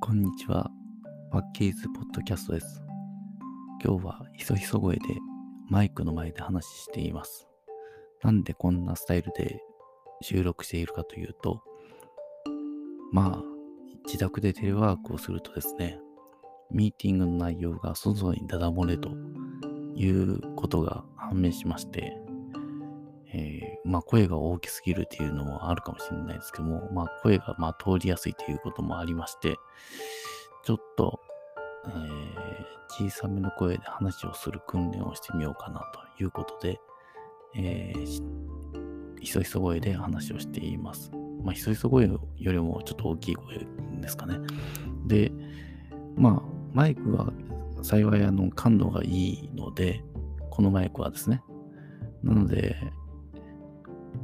こんにちは。パッケーズポッドキャストです。今日はひそひそ声でマイクの前で話しています。なんでこんなスタイルで収録しているかというと、まあ、自宅でテレワークをするとですね、ミーティングの内容が外にダダ漏れということが判明しまして、えーまあ声が大きすぎるっていうのもあるかもしれないですけども、まあ声がま通りやすいということもありまして、ちょっと、えー小さめの声で話をする訓練をしてみようかなということで、えーひそひそ声で話をしています。まあひそひそ声よりもちょっと大きい声ですかね。で、まあマイクは幸いあの感度がいいので、このマイクはですね。なので、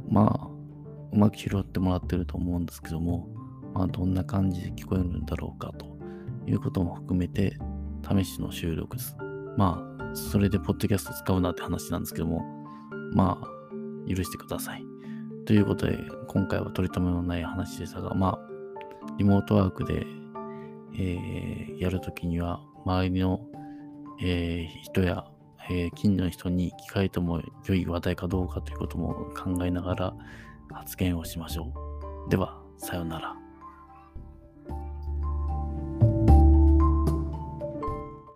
まあ、うまく拾ってもらってると思うんですけども、まあ、どんな感じで聞こえるんだろうかということも含めて、試しの収録です。まあ、それでポッドキャスト使うなって話なんですけども、まあ、許してください。ということで、今回は取り留めのない話でしたが、まあ、リモートワークで、えーやるときには、周りの、えー人や、えー近所の人に聞かれても良い話題かどうかということも考えながら発言をしましょう。では、さようなら。